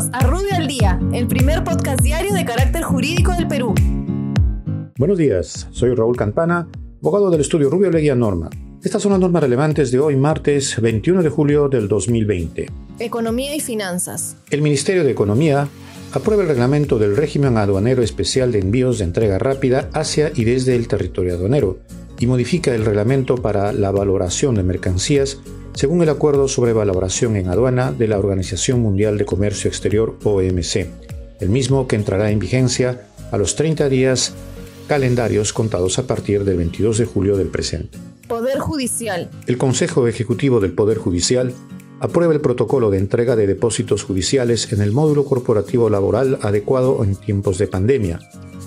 Bienvenidos a Rubio al Día, el primer podcast diario de carácter jurídico del Perú. Buenos días, soy Raúl Campana, abogado del estudio Rubio Leguía Norma. Estas son las normas relevantes de hoy, martes 21 de julio del 2020. Economía y finanzas. El Ministerio de Economía aprueba el reglamento del régimen aduanero especial de envíos de entrega rápida hacia y desde el territorio aduanero y modifica el reglamento para la valoración de mercancías según el Acuerdo sobre Valoración en Aduana de la Organización Mundial de Comercio Exterior OMC, el mismo que entrará en vigencia a los 30 días calendarios contados a partir del 22 de julio del presente. Poder Judicial. El Consejo Ejecutivo del Poder Judicial aprueba el protocolo de entrega de depósitos judiciales en el módulo corporativo laboral adecuado en tiempos de pandemia,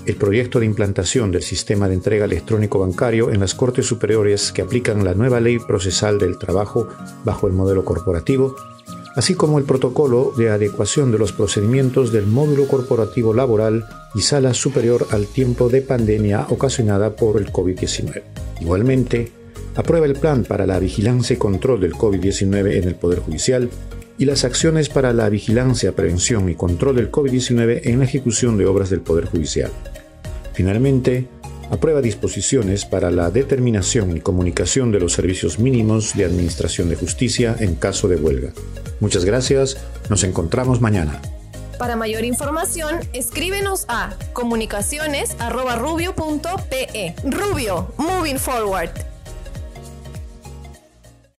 el proyecto de implantación del sistema de entrega electrónico bancario en las Cortes Superiores que aplican la nueva ley procesal del trabajo bajo el modelo corporativo, así como el protocolo de adecuación de los procedimientos del módulo corporativo laboral y sala superior al tiempo de pandemia ocasionada por el COVID-19. Igualmente, aprueba el plan para la vigilancia y control del COVID-19 en el Poder Judicial y las acciones para la vigilancia, prevención y control del COVID-19 en la ejecución de obras del Poder Judicial. Finalmente, aprueba disposiciones para la determinación y comunicación de los servicios mínimos de Administración de Justicia en caso de huelga. Muchas gracias, nos encontramos mañana. Para mayor información, escríbenos a comunicaciones.rubio.pe. Rubio, moving forward.